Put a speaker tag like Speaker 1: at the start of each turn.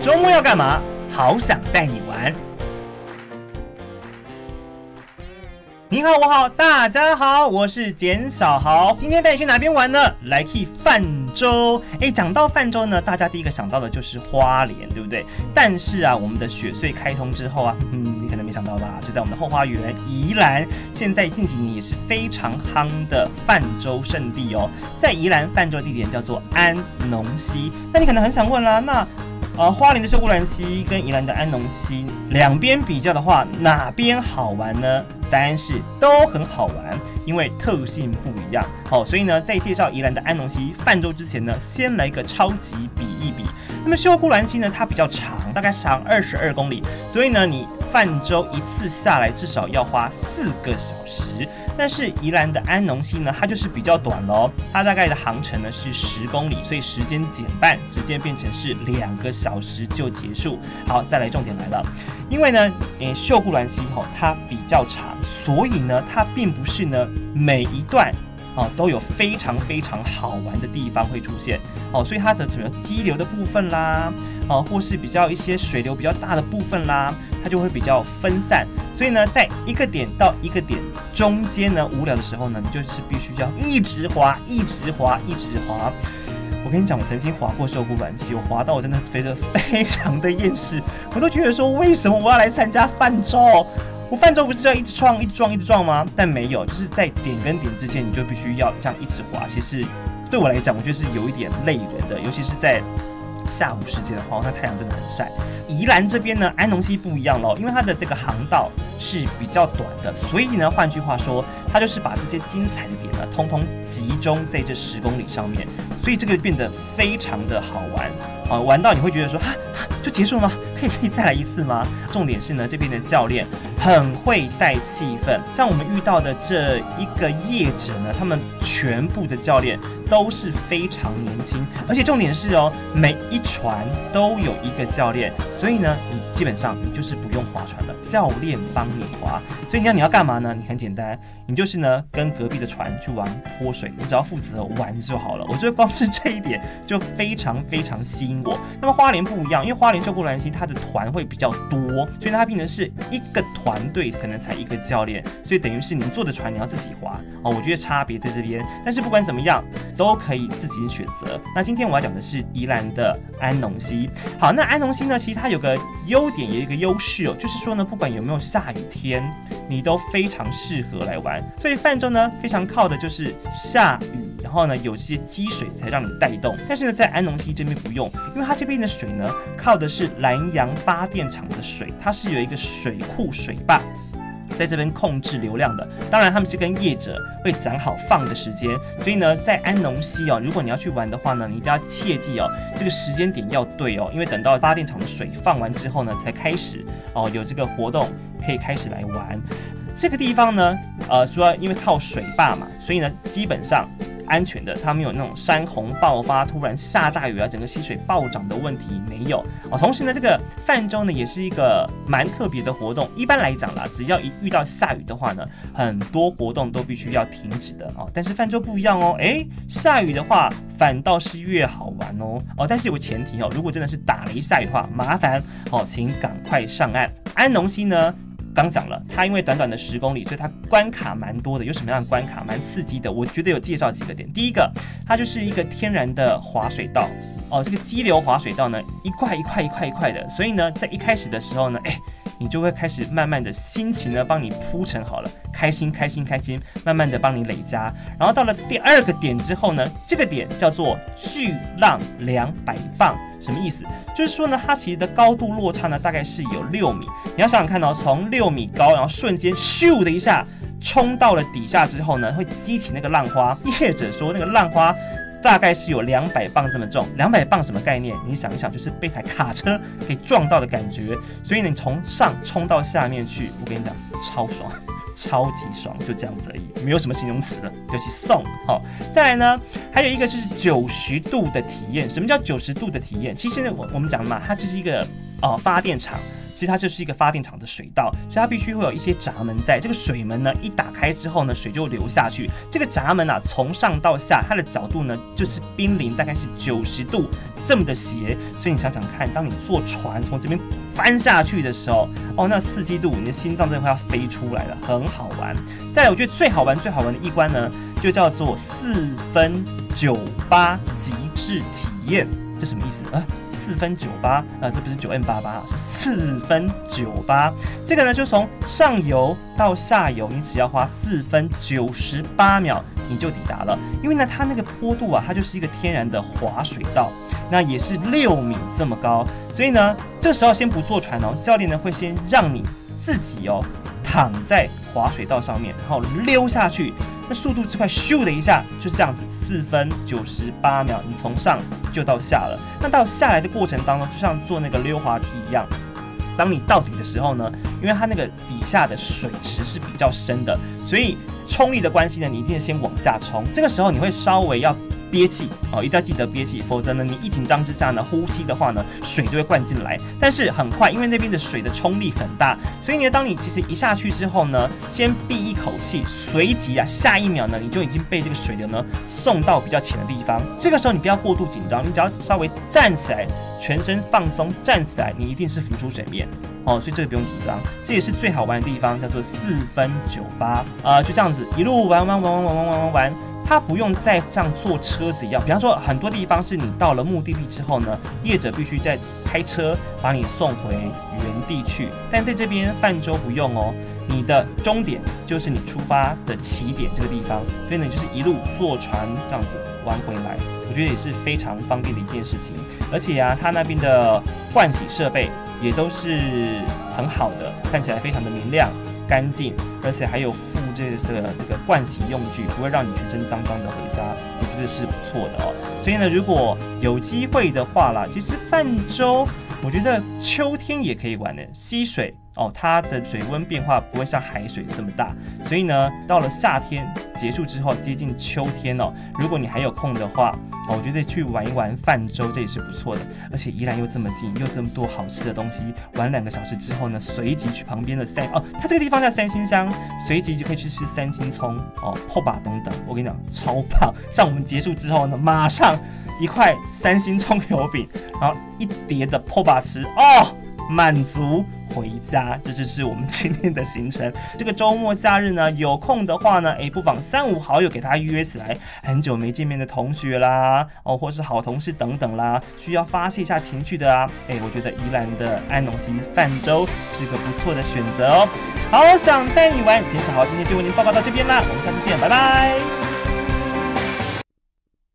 Speaker 1: 周末要干嘛？好想带你玩。你好，我好，大家好，我是简小豪。今天带你去哪边玩呢？来去泛舟。哎，讲到泛舟呢，大家第一个想到的就是花莲，对不对？但是啊，我们的雪隧开通之后啊，嗯，你可能没想到吧？就在我们的后花园宜兰，现在近几年也是非常夯的泛舟圣地哦。在宜兰泛舟地点叫做安农溪。那你可能很想问啦，那呃，花莲的秀姑峦溪跟宜兰的安农溪两边比较的话，哪边好玩呢？答案是都很好玩，因为特性不一样。好，所以呢，在介绍宜兰的安农溪泛舟之前呢，先来个超级比一比。那么秀姑峦溪呢，它比较长，大概长二十二公里，所以呢，你泛舟一次下来至少要花四个小时。但是宜兰的安农溪呢，它就是比较短喽，它大概的航程呢是十公里，所以时间减半，时间变成是两个小时就结束。好，再来重点来了，因为呢，诶，秀姑峦溪吼它比较长，所以呢，它并不是呢每一段啊都有非常非常好玩的地方会出现哦，所以它的什么激流的部分啦，啊，或是比较一些水流比较大的部分啦，它就会比较分散。所以呢，在一个点到一个点中间呢，无聊的时候呢，你就是必须要一直滑，一直滑，一直滑。我跟你讲，我曾经滑过秀姑峦溪，我滑到我真的觉得非常的厌世，我都觉得说，为什么我要来参加泛舟？我泛舟不是要一直撞、一直撞、一直撞吗？但没有，就是在点跟点之间，你就必须要这样一直滑。其实对我来讲，我觉得是有一点累人的，尤其是在下午时间的话，那太阳真的很晒。宜兰这边呢，安农溪不一样喽，因为它的这个航道是比较短的，所以呢，换句话说，它就是把这些精彩的点呢，通通集中在这十公里上面，所以这个变得非常的好玩啊，玩到你会觉得说，哈，就结束了吗？可以可以再来一次吗？重点是呢，这边的教练很会带气氛，像我们遇到的这一个业者呢，他们全部的教练都是非常年轻，而且重点是哦，每一船都有一个教练。所以呢，你基本上你就是不用划船了，教练帮你划。所以你要你要干嘛呢？你很简单，你就是呢跟隔壁的船去玩泼水，你只要负责玩就好了。我觉得光是这一点就非常非常吸引我。那么花莲不一样，因为花莲秀姑峦溪它的团会比较多，所以它变成是一个团队可能才一个教练，所以等于是你坐的船你要自己划哦。我觉得差别在这边，但是不管怎么样都可以自己选择。那今天我要讲的是宜兰的安农溪。好，那安农溪呢，其实它。有个优点，有一个优势哦，就是说呢，不管有没有下雨天，你都非常适合来玩。所以泛舟呢，非常靠的就是下雨，然后呢有这些积水才让你带动。但是呢，在安农溪这边不用，因为它这边的水呢，靠的是兰阳发电厂的水，它是有一个水库水坝。在这边控制流量的，当然他们是跟业者会讲好放的时间，所以呢，在安农溪哦，如果你要去玩的话呢，你一定要切记哦，这个时间点要对哦，因为等到发电厂的水放完之后呢，才开始哦有这个活动可以开始来玩。这个地方呢，呃，说因为靠水坝嘛，所以呢，基本上。安全的，它没有那种山洪爆发、突然下大雨啊，整个溪水暴涨的问题没有哦。同时呢，这个泛舟呢也是一个蛮特别的活动。一般来讲啦，只要一遇到下雨的话呢，很多活动都必须要停止的哦。但是泛舟不一样哦，诶，下雨的话反倒是越好玩哦哦。但是有个前提哦，如果真的是打雷下雨的话，麻烦哦，请赶快上岸。安农溪呢？刚讲了，它因为短短的十公里，所以它关卡蛮多的。有什么样的关卡？蛮刺激的。我觉得有介绍几个点。第一个，它就是一个天然的滑水道哦。这个激流滑水道呢，一块一块一块一块的，所以呢，在一开始的时候呢，哎，你就会开始慢慢的心情呢帮你铺陈好了，开心开心开心，慢慢的帮你累加。然后到了第二个点之后呢，这个点叫做巨浪两百磅。什么意思？就是说呢，它其实的高度落差呢，大概是有六米。你要想想看哦，从六米高，然后瞬间咻的一下冲到了底下之后呢，会激起那个浪花。业者说那个浪花大概是有两百磅这么重。两百磅什么概念？你想一想，就是被台卡车给撞到的感觉。所以你从上冲到下面去，我跟你讲，超爽。超级爽，就这样子而已，没有什么形容词了，就是送。好，再来呢，还有一个就是九十度的体验。什么叫九十度的体验？其实呢，我我们讲嘛，它就是一个、呃、发电厂。其实它就是一个发电厂的水道，所以它必须会有一些闸门在。这个水门呢，一打开之后呢，水就流下去。这个闸门啊，从上到下，它的角度呢，就是濒临大概是九十度这么的斜。所以你想想看，当你坐船从这边翻下去的时候，哦，那四季度，你的心脏真的会要飞出来了，很好玩。再来，我觉得最好玩、最好玩的一关呢，就叫做四分九八极致体验。这什么意思啊？四分九八，呃，这不是九 N 八八，是四分九八。这个呢，就从上游到下游，你只要花四分九十八秒，你就抵达了。因为呢，它那个坡度啊，它就是一个天然的滑水道，那也是六米这么高。所以呢，这时候先不坐船哦，教练呢会先让你自己哦躺在滑水道上面，然后溜下去。那速度之快，咻的一下就是这样子，四分九十八秒，你从上就到下了。那到下来的过程当中，就像坐那个溜滑梯一样，当你到底的时候呢，因为它那个底下的水池是比较深的，所以冲力的关系呢，你一定先往下冲。这个时候你会稍微要。憋气哦，一定要记得憋气，否则呢，你一紧张之下呢，呼吸的话呢，水就会灌进来。但是很快，因为那边的水的冲力很大，所以呢，当你其实一下去之后呢，先闭一口气，随即啊，下一秒呢，你就已经被这个水流呢送到比较浅的地方。这个时候你不要过度紧张，你只要稍微站起来，全身放松，站起来，你一定是浮出水面哦。所以这个不用紧张，这也是最好玩的地方，叫做四分九八啊，就这样子一路玩玩玩玩玩玩玩玩玩。它不用再像坐车子一样，比方说很多地方是你到了目的地之后呢，业者必须再开车把你送回原地去。但在这边泛舟不用哦，你的终点就是你出发的起点这个地方，所以呢就是一路坐船这样子玩回来，我觉得也是非常方便的一件事情。而且啊，它那边的换洗设备也都是很好的，看起来非常的明亮。干净，而且还有附这个这个这个盥洗用具，不会让你全身脏脏的回家，我觉得是不错的哦。所以呢，如果有机会的话啦，其实泛舟，我觉得秋天也可以玩的，溪水。哦，它的水温变化不会像海水这么大，所以呢，到了夏天结束之后，接近秋天哦，如果你还有空的话，哦，我觉得去玩一玩泛舟这也是不错的。而且宜兰又这么近，又这么多好吃的东西，玩两个小时之后呢，随即去旁边的三哦，它这个地方叫三星乡，随即就可以去吃三星葱哦、破把等等。我跟你讲，超棒！像我们结束之后呢，马上一块三星葱油饼，然后一碟的破把吃哦。满足回家，这就是我们今天的行程。这个周末假日呢，有空的话呢，诶，不妨三五好友给他约起来，很久没见面的同学啦，哦，或是好同事等等啦，需要发泄一下情绪的啊，诶，我觉得宜兰的安农溪泛舟是个不错的选择哦。好，想带你玩，简小豪今天就为您报告到这边啦，我们下次见，拜拜。